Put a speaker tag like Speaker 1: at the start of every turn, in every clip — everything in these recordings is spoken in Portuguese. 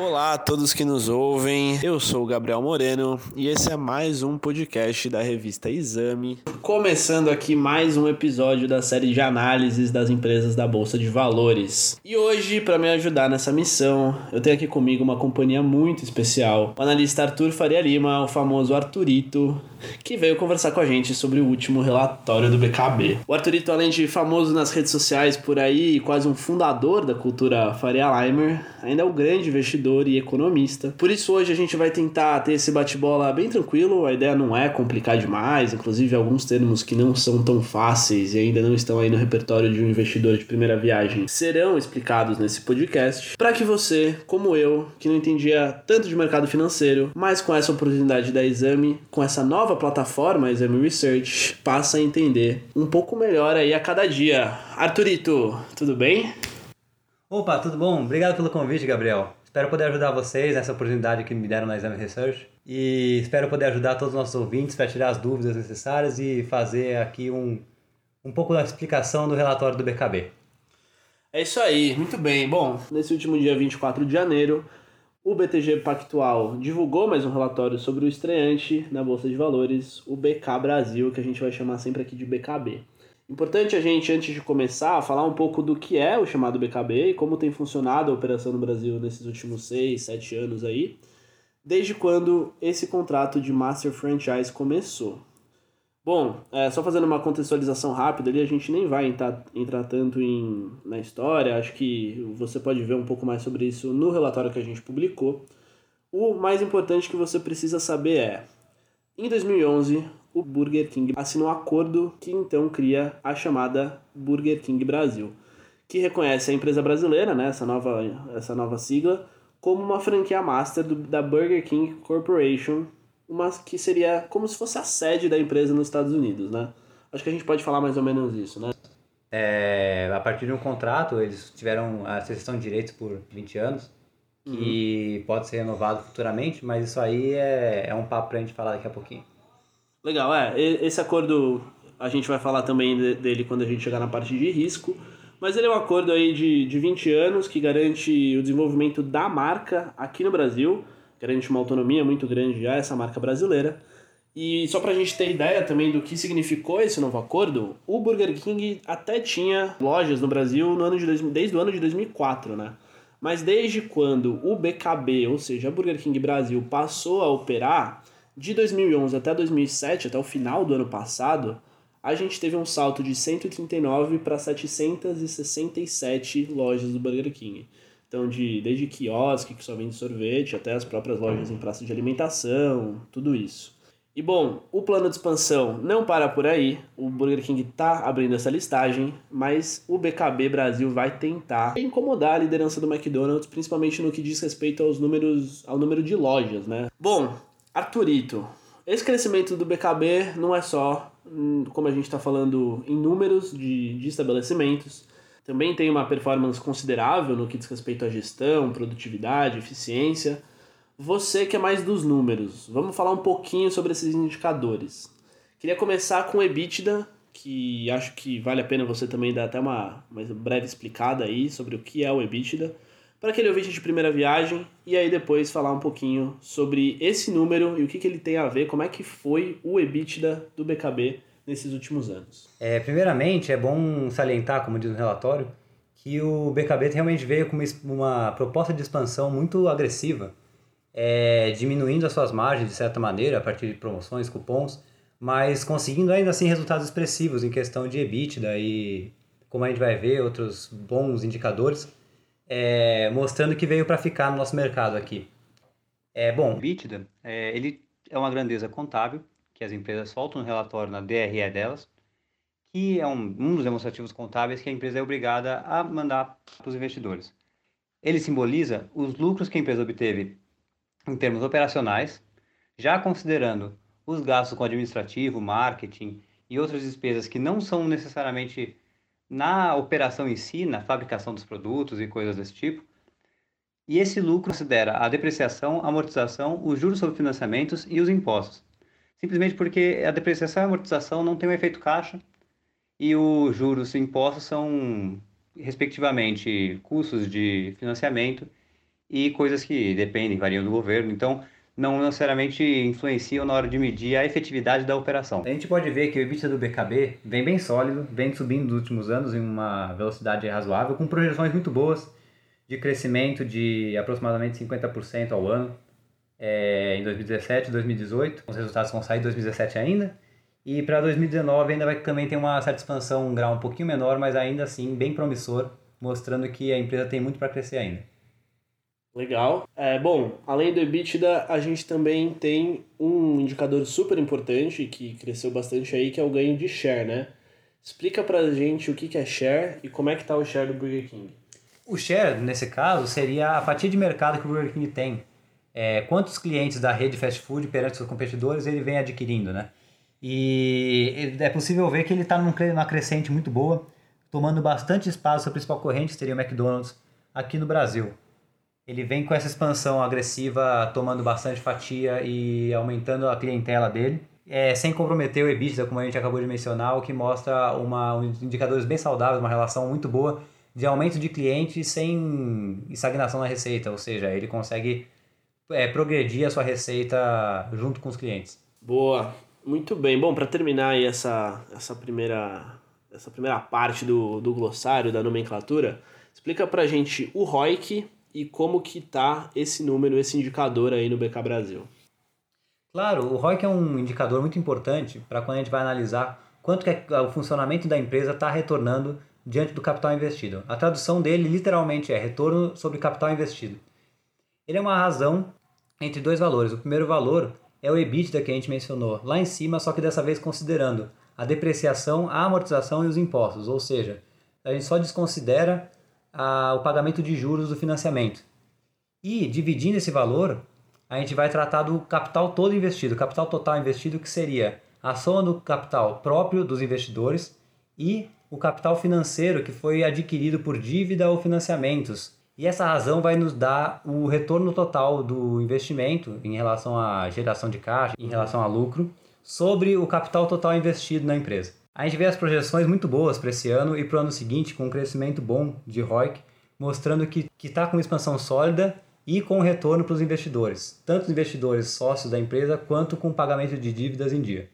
Speaker 1: Olá a todos que nos ouvem, eu sou o Gabriel Moreno e esse é mais um podcast da revista Exame. Começando aqui mais um episódio da série de análises das empresas da Bolsa de Valores. E hoje, para me ajudar nessa missão, eu tenho aqui comigo uma companhia muito especial, o analista Arthur Faria Lima, o famoso Arthurito, que veio conversar com a gente sobre o último relatório do BKB. O Arthurito, além de famoso nas redes sociais por aí quase um fundador da cultura Faria Limer, ainda é um grande investidor investidor e economista. Por isso hoje a gente vai tentar ter esse bate-bola bem tranquilo, a ideia não é complicar demais, inclusive alguns termos que não são tão fáceis e ainda não estão aí no repertório de um investidor de primeira viagem serão explicados nesse podcast, para que você, como eu, que não entendia tanto de mercado financeiro, mas com essa oportunidade da Exame, com essa nova plataforma Exame Research, passe a entender um pouco melhor aí a cada dia. Arthurito, tudo bem?
Speaker 2: Opa, tudo bom? Obrigado pelo convite, Gabriel. Espero poder ajudar vocês nessa oportunidade que me deram na Exame Research e espero poder ajudar todos os nossos ouvintes para tirar as dúvidas necessárias e fazer aqui um, um pouco da explicação do relatório do BKB.
Speaker 1: É isso aí, muito bem. Bom, nesse último dia 24 de janeiro, o BTG Pactual divulgou mais um relatório sobre o estreante na Bolsa de Valores, o BK Brasil, que a gente vai chamar sempre aqui de BKB. Importante a gente, antes de começar, falar um pouco do que é o chamado BKB e como tem funcionado a operação no Brasil nesses últimos 6, 7 anos aí, desde quando esse contrato de Master Franchise começou. Bom, é, só fazendo uma contextualização rápida ali, a gente nem vai entrar, entrar tanto em, na história, acho que você pode ver um pouco mais sobre isso no relatório que a gente publicou. O mais importante que você precisa saber é, em 2011, o Burger King assinou um acordo que então cria a chamada Burger King Brasil, que reconhece a empresa brasileira, né, essa, nova, essa nova sigla, como uma franquia master do, da Burger King Corporation, uma que seria como se fosse a sede da empresa nos Estados Unidos, né? Acho que a gente pode falar mais ou menos isso, né?
Speaker 2: É, a partir de um contrato, eles tiveram a cessão de direitos por 20 anos, que uhum. pode ser renovado futuramente, mas isso aí é, é um papo pra gente falar daqui a pouquinho.
Speaker 1: Legal, é. Esse acordo a gente vai falar também dele quando a gente chegar na parte de risco. Mas ele é um acordo aí de, de 20 anos que garante o desenvolvimento da marca aqui no Brasil, garante uma autonomia muito grande já, essa marca brasileira. E só pra gente ter ideia também do que significou esse novo acordo, o Burger King até tinha lojas no Brasil no ano de, desde o ano de 2004, né? Mas desde quando o BKB, ou seja, a Burger King Brasil, passou a operar, de 2011 até 2007, até o final do ano passado, a gente teve um salto de 139 para 767 lojas do Burger King. Então, de, desde quiosque, que só vende sorvete, até as próprias lojas em praça de alimentação, tudo isso. E bom, o plano de expansão não para por aí, o Burger King está abrindo essa listagem, mas o BKB Brasil vai tentar incomodar a liderança do McDonald's, principalmente no que diz respeito aos números, ao número de lojas, né? Bom, Arthurito, esse crescimento do BKB não é só, hum, como a gente está falando, em números de, de estabelecimentos, também tem uma performance considerável no que diz respeito à gestão, produtividade, eficiência. Você que é mais dos números, vamos falar um pouquinho sobre esses indicadores. Queria começar com o EBITDA, que acho que vale a pena você também dar até uma, uma breve explicada aí sobre o que é o EBITDA para aquele ouvinte de primeira viagem e aí depois falar um pouquinho sobre esse número e o que, que ele tem a ver, como é que foi o EBITDA do BKB nesses últimos anos.
Speaker 2: É, primeiramente, é bom salientar, como diz no relatório, que o BKB realmente veio com uma, uma proposta de expansão muito agressiva, é, diminuindo as suas margens de certa maneira a partir de promoções, cupons, mas conseguindo ainda assim resultados expressivos em questão de EBITDA e, como a gente vai ver, outros bons indicadores é, mostrando que veio para ficar no nosso mercado aqui. É, bom, o é, ele é uma grandeza contábil que as empresas soltam um relatório na DRE delas, que é um, um dos demonstrativos contábeis que a empresa é obrigada a mandar para os investidores. Ele simboliza os lucros que a empresa obteve em termos operacionais, já considerando os gastos com administrativo, marketing e outras despesas que não são necessariamente na operação em si, na fabricação dos produtos e coisas desse tipo. E esse lucro considera a depreciação, a amortização, os juros sobre financiamentos e os impostos. Simplesmente porque a depreciação e a amortização não tem um efeito caixa e os juros e impostos são, respectivamente, custos de financiamento e coisas que dependem, variam do governo. Então, não necessariamente influenciam na hora de medir a efetividade da operação. A gente pode ver que o EBITDA do BKB vem bem sólido, vem subindo nos últimos anos em uma velocidade razoável, com projeções muito boas de crescimento de aproximadamente 50% ao ano é, em 2017 e 2018. Os resultados vão sair em 2017 ainda. E para 2019 ainda vai também ter uma certa expansão, um grau um pouquinho menor, mas ainda assim bem promissor, mostrando que a empresa tem muito para crescer ainda.
Speaker 1: Legal. É, bom, além do EBITDA, a gente também tem um indicador super importante que cresceu bastante aí, que é o ganho de share, né? Explica pra gente o que é share e como é que tá o share do Burger King.
Speaker 2: O share, nesse caso, seria a fatia de mercado que o Burger King tem. É, quantos clientes da rede fast food perante seus competidores ele vem adquirindo, né? E é possível ver que ele está numa crescente muito boa, tomando bastante espaço. A principal corrente seria o McDonald's aqui no Brasil ele vem com essa expansão agressiva, tomando bastante fatia e aumentando a clientela dele, é, sem comprometer o EBITDA, como a gente acabou de mencionar, o que mostra uma, um indicadores bem saudáveis, uma relação muito boa de aumento de clientes sem estagnação na receita, ou seja, ele consegue é, progredir a sua receita junto com os clientes.
Speaker 1: Boa, muito bem. Bom, para terminar aí essa, essa, primeira, essa primeira parte do, do glossário, da nomenclatura, explica para gente o ROIC, e como que tá esse número, esse indicador aí no BK Brasil.
Speaker 2: Claro, o ROIC é um indicador muito importante para quando a gente vai analisar quanto que é o funcionamento da empresa está retornando diante do capital investido. A tradução dele literalmente é retorno sobre capital investido. Ele é uma razão entre dois valores. O primeiro valor é o EBITDA que a gente mencionou lá em cima, só que dessa vez considerando a depreciação, a amortização e os impostos, ou seja, a gente só desconsidera a, o pagamento de juros do financiamento. E dividindo esse valor, a gente vai tratar do capital todo investido, capital total investido, que seria a soma do capital próprio dos investidores e o capital financeiro que foi adquirido por dívida ou financiamentos. E essa razão vai nos dar o retorno total do investimento em relação à geração de caixa, em relação a lucro, sobre o capital total investido na empresa. A gente vê as projeções muito boas para esse ano e para o ano seguinte, com um crescimento bom de ROIC, mostrando que está com expansão sólida e com retorno para os investidores, tanto os investidores sócios da empresa quanto com pagamento de dívidas em dia.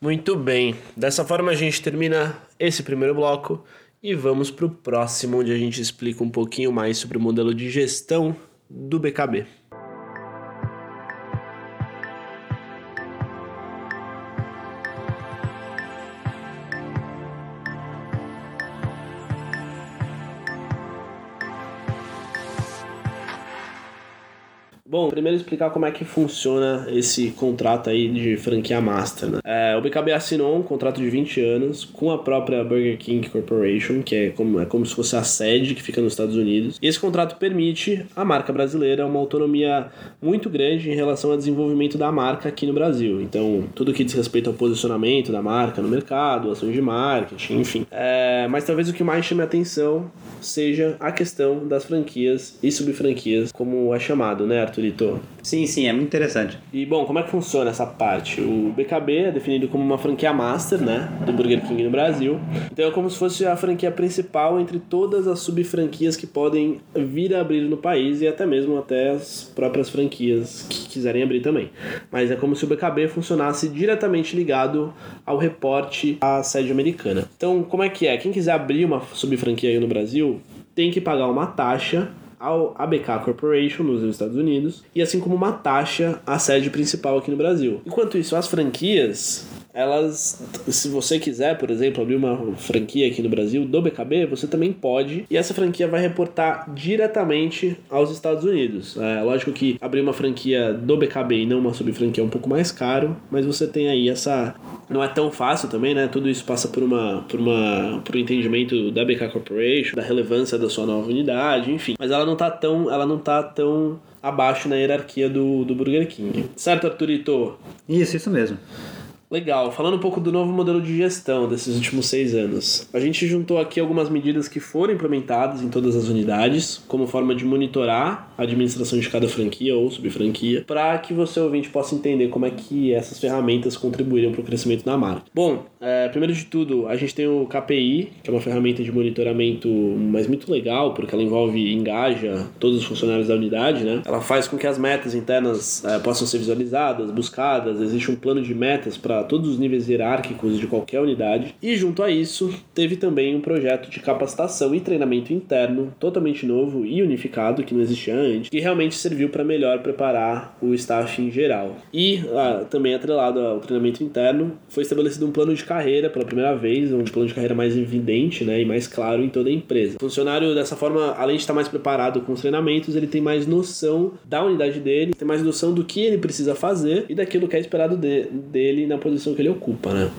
Speaker 1: Muito bem, dessa forma a gente termina esse primeiro bloco e vamos para o próximo, onde a gente explica um pouquinho mais sobre o modelo de gestão do BKB. Bom, primeiro explicar como é que funciona esse contrato aí de franquia master. Né? É, o BKB assinou um contrato de 20 anos com a própria Burger King Corporation, que é como, é como se fosse a sede que fica nos Estados Unidos. E esse contrato permite à marca brasileira uma autonomia muito grande em relação ao desenvolvimento da marca aqui no Brasil. Então, tudo que diz respeito ao posicionamento da marca no mercado, ações de marketing, enfim. É, mas talvez o que mais chame a atenção seja a questão das franquias e subfranquias, como é chamado, né, Arthur? Litor?
Speaker 2: Sim, sim, é muito interessante.
Speaker 1: E bom, como é que funciona essa parte? O BKB é definido como uma franquia master, né, do Burger King no Brasil. Então é como se fosse a franquia principal entre todas as subfranquias que podem vir a abrir no país e até mesmo até as próprias franquias que quiserem abrir também. Mas é como se o BKB funcionasse diretamente ligado ao reporte à sede americana. Então, como é que é? Quem quiser abrir uma subfranquia aí no Brasil tem que pagar uma taxa ao ABK Corporation nos Estados Unidos e assim como uma taxa à sede principal aqui no Brasil. Enquanto isso, as franquias elas, se você quiser, por exemplo, abrir uma franquia aqui no Brasil do BKB, você também pode, e essa franquia vai reportar diretamente aos Estados Unidos. É lógico que abrir uma franquia do BKB e não uma subfranquia é um pouco mais caro, mas você tem aí essa não é tão fácil também, né? Tudo isso passa por uma por uma por um entendimento da BK Corporation, da relevância da sua nova unidade, enfim. Mas ela não tá tão ela não tá tão abaixo na hierarquia do, do Burger King. Certo, Arturito?
Speaker 2: Isso, isso mesmo.
Speaker 1: Legal. Falando um pouco do novo modelo de gestão desses últimos seis anos. A gente juntou aqui algumas medidas que foram implementadas em todas as unidades, como forma de monitorar a administração de cada franquia ou subfranquia, para que você ouvinte possa entender como é que essas ferramentas contribuíram para o crescimento da marca. Bom, é, primeiro de tudo, a gente tem o KPI, que é uma ferramenta de monitoramento, mas muito legal, porque ela envolve e engaja todos os funcionários da unidade, né? Ela faz com que as metas internas é, possam ser visualizadas, buscadas, existe um plano de metas para todos os níveis hierárquicos de qualquer unidade. E junto a isso, teve também um projeto de capacitação e treinamento interno totalmente novo e unificado, que não existia antes, que realmente serviu para melhor preparar o staff em geral. E ah, também atrelado ao treinamento interno, foi estabelecido um plano de carreira pela primeira vez, um plano de carreira mais evidente né, e mais claro em toda a empresa. O funcionário, dessa forma, além de estar mais preparado com os treinamentos, ele tem mais noção da unidade dele, tem mais noção do que ele precisa fazer e daquilo que é esperado de, dele na posição que ele ocupa, né?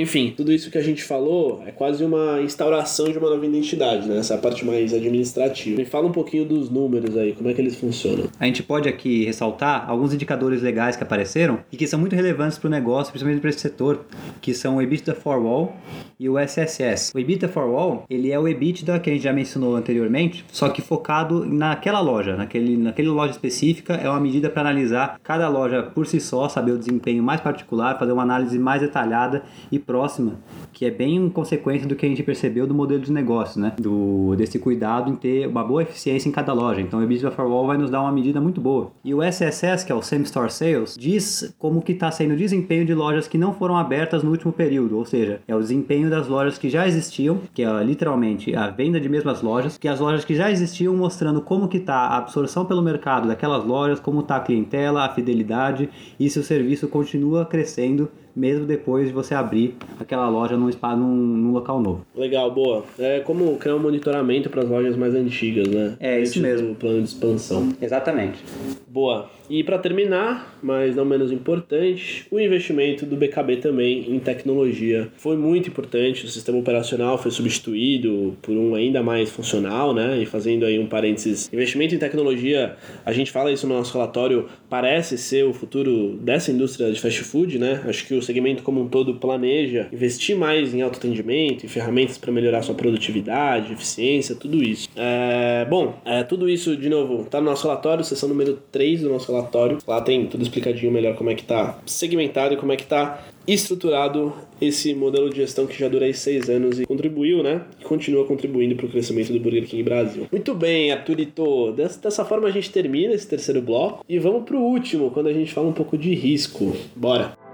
Speaker 1: Enfim, tudo isso que a gente falou é quase uma instauração de uma nova identidade, né? Essa é parte mais administrativa. Me fala um pouquinho dos números aí, como é que eles funcionam.
Speaker 2: A gente pode aqui ressaltar alguns indicadores legais que apareceram e que são muito relevantes para o negócio, principalmente para esse setor, que são o EBITDA for Wall e o SSS. O EBITDA for Wall, ele é o EBITDA que a gente já mencionou anteriormente, só que focado naquela loja, naquele, naquela loja específica, é uma medida para analisar cada loja por si só, saber o desempenho mais particular, fazer uma análise mais detalhada e próxima, que é bem consequência do que a gente percebeu do modelo de negócio, né? Do, desse cuidado em ter uma boa eficiência em cada loja. Então, o EBITDA for Wall vai nos dar uma medida muito boa. E o SSS, que é o Same Store Sales, diz como que está sendo o desempenho de lojas que não foram abertas no último período, ou seja, é o desempenho das lojas que já existiam, que é literalmente a venda de mesmas lojas, que as lojas que já existiam mostrando como que está a absorção pelo mercado daquelas lojas, como está a clientela, a fidelidade e se o serviço continua crescendo mesmo depois de você abrir aquela loja num, num, num local novo.
Speaker 1: Legal, boa. É como criar um monitoramento para as lojas mais antigas, né?
Speaker 2: É, isso mesmo.
Speaker 1: O plano de expansão.
Speaker 2: Exatamente.
Speaker 1: Boa. E para terminar, mas não menos importante, o investimento do BKB também em tecnologia foi muito importante. O sistema operacional foi substituído por um ainda mais funcional, né? E fazendo aí um parênteses, investimento em tecnologia, a gente fala isso no nosso relatório, parece ser o futuro dessa indústria de fast food, né? Acho que o segmento como um todo planeja investir mais em autoatendimento, em ferramentas para melhorar sua produtividade, eficiência, tudo isso. É, bom, é, tudo isso, de novo, está no nosso relatório, sessão número 3 do nosso relatório relatório. Lá tem tudo explicadinho melhor como é que tá segmentado e como é que tá estruturado esse modelo de gestão que já dura aí seis anos e contribuiu, né? E continua contribuindo para o crescimento do Burger King Brasil. Muito bem, Arturito. Dessa forma a gente termina esse terceiro bloco e vamos para o último, quando a gente fala um pouco de risco. Bora!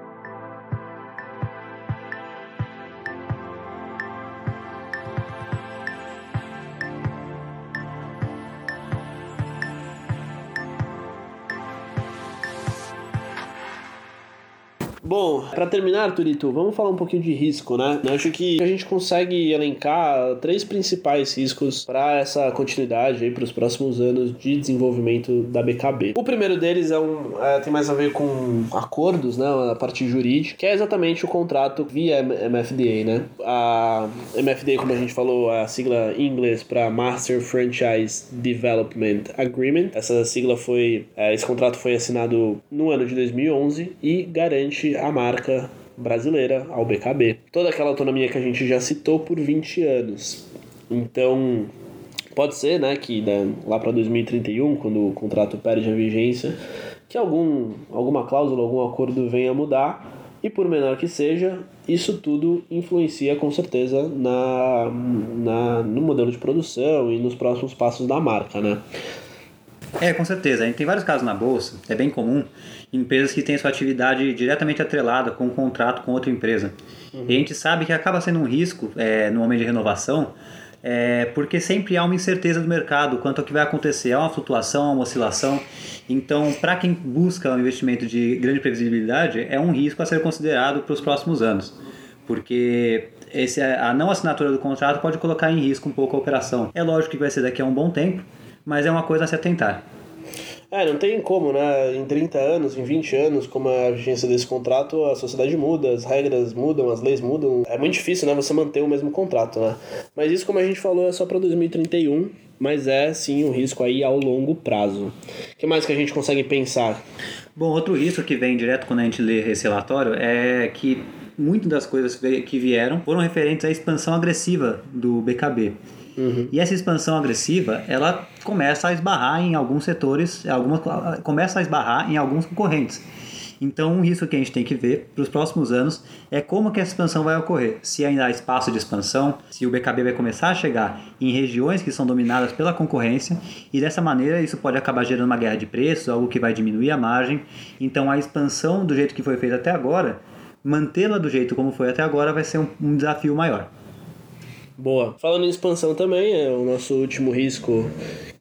Speaker 1: Bom, para terminar, Turito, vamos falar um pouquinho de risco, né? Eu acho que a gente consegue elencar três principais riscos para essa continuidade aí para os próximos anos de desenvolvimento da BKB. O primeiro deles é um é, tem mais a ver com acordos, né? A parte jurídica, que é exatamente o contrato via MFDA, né? A MFDA, como a gente falou, a sigla em inglês para Master Franchise Development Agreement. Essa sigla foi, é, esse contrato foi assinado no ano de 2011 e garante a marca brasileira ao BKB. Toda aquela autonomia que a gente já citou por 20 anos. Então, pode ser, né, que né, lá para 2031, quando o contrato perde a vigência, que algum, alguma cláusula, algum acordo venha mudar, e por menor que seja, isso tudo influencia com certeza na, na, no modelo de produção e nos próximos passos da marca, né?
Speaker 2: É, com certeza. A gente tem vários casos na bolsa, é bem comum, empresas que têm sua atividade diretamente atrelada com um contrato com outra empresa. Uhum. E a gente sabe que acaba sendo um risco é, no momento de renovação, é, porque sempre há uma incerteza do mercado quanto ao que vai acontecer. Há uma flutuação, há uma oscilação. Então, para quem busca um investimento de grande previsibilidade, é um risco a ser considerado para os próximos anos. Porque esse, a não assinatura do contrato pode colocar em risco um pouco a operação. É lógico que vai ser daqui a um bom tempo, mas é uma coisa a se atentar.
Speaker 1: É, não tem como, né? Em 30 anos, em 20 anos, como é a vigência desse contrato, a sociedade muda, as regras mudam, as leis mudam. É muito difícil, né? Você manter o mesmo contrato, né? Mas isso, como a gente falou, é só para 2031 mas é sim um risco aí ao longo prazo. O que mais que a gente consegue pensar?
Speaker 2: Bom, outro risco que vem direto quando a gente lê esse relatório é que muitas das coisas que vieram foram referentes à expansão agressiva do BKB. Uhum. E essa expansão agressiva, ela começa a esbarrar em alguns setores, algumas, começa a esbarrar em alguns concorrentes. Então, um risco que a gente tem que ver para os próximos anos é como que essa expansão vai ocorrer. Se ainda há espaço de expansão, se o BKB vai começar a chegar em regiões que são dominadas pela concorrência e dessa maneira isso pode acabar gerando uma guerra de preços, algo que vai diminuir a margem. Então, a expansão do jeito que foi feita até agora, mantê-la do jeito como foi até agora vai ser um, um desafio maior.
Speaker 1: Boa. Falando em expansão também, é o nosso último risco,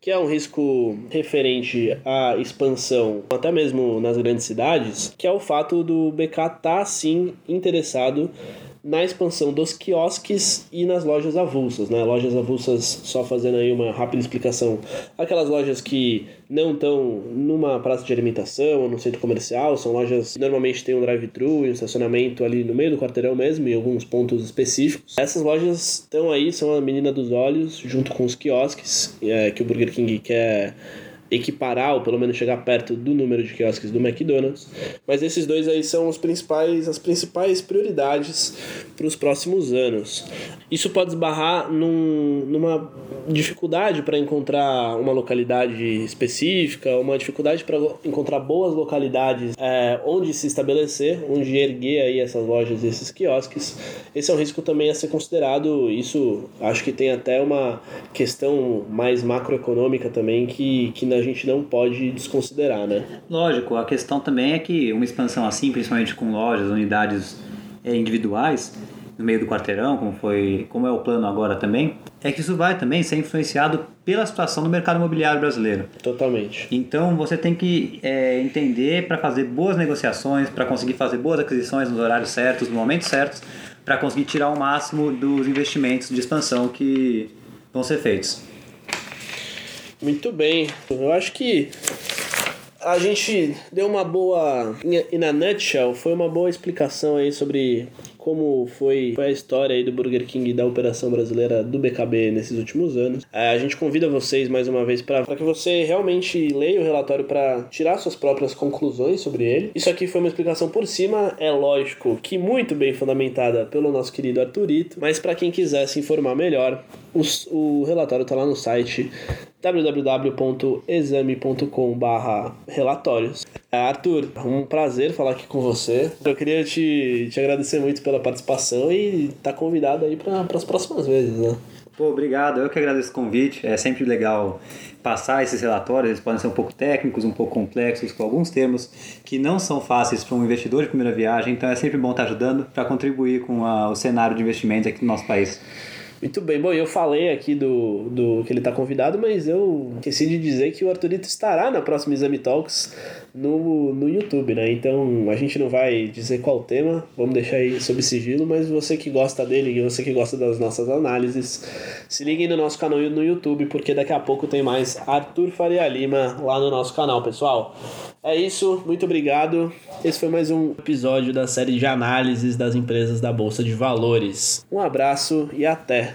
Speaker 1: que é um risco referente à expansão, até mesmo nas grandes cidades, que é o fato do BK estar tá, sim interessado na expansão dos quiosques e nas lojas avulsas, né? Lojas avulsas, só fazendo aí uma rápida explicação, aquelas lojas que não estão numa praça de alimentação ou no centro comercial, são lojas que normalmente tem um drive-thru e um estacionamento ali no meio do quarteirão mesmo, em alguns pontos específicos. Essas lojas estão aí, são a menina dos olhos, junto com os quiosques, é, que o Burger King quer equiparar ou pelo menos chegar perto do número de quiosques do McDonald's. Mas esses dois aí são os principais, as principais prioridades para os próximos anos. Isso pode esbarrar num, numa dificuldade para encontrar uma localidade específica, uma dificuldade para encontrar boas localidades é, onde se estabelecer, onde erguer aí essas lojas e esses quiosques. Esse é um risco também a ser considerado. Isso acho que tem até uma questão mais macroeconômica também que, que a gente não pode desconsiderar, né?
Speaker 2: Lógico, a questão também é que uma expansão assim, principalmente com lojas, unidades é, individuais, no meio do quarteirão, como foi, como é o plano agora também, é que isso vai também ser influenciado pela situação do mercado imobiliário brasileiro.
Speaker 1: Totalmente.
Speaker 2: Então você tem que é, entender para fazer boas negociações, para conseguir fazer boas aquisições nos horários certos, no momentos certos, para conseguir tirar o máximo dos investimentos de expansão que vão ser feitos.
Speaker 1: Muito bem. Eu acho que a gente deu uma boa. E na nutshell, foi uma boa explicação aí sobre como foi, a história aí do Burger King e da operação brasileira do BKB nesses últimos anos. É, a gente convida vocês mais uma vez para que você realmente leia o relatório para tirar suas próprias conclusões sobre ele. Isso aqui foi uma explicação por cima, é lógico que muito bem fundamentada pelo nosso querido Arturito, mas para quem quiser se informar melhor, os, o relatório está lá no site www.exame.com/relatórios. É, Arthur, um prazer falar aqui com você. Eu queria te, te agradecer muito pela participação e estar tá convidado aí para as próximas vezes, né?
Speaker 2: Pô, obrigado. Eu que agradeço o convite. É sempre legal passar esses relatórios. Eles podem ser um pouco técnicos, um pouco complexos, com alguns termos que não são fáceis para um investidor de primeira viagem. Então é sempre bom estar ajudando para contribuir com a, o cenário de investimentos aqui no nosso país.
Speaker 1: Muito bem. Bom, eu falei aqui do, do que ele está convidado, mas eu esqueci de dizer que o Arthurito estará na próxima Exame Talks no, no YouTube, né? Então a gente não vai dizer qual o tema, vamos deixar aí sob sigilo, mas você que gosta dele e você que gosta das nossas análises, se liguem no nosso canal no YouTube, porque daqui a pouco tem mais Arthur Faria Lima lá no nosso canal, pessoal. É isso, muito obrigado. Esse foi mais um episódio da série de análises das empresas da Bolsa de Valores. Um abraço e até!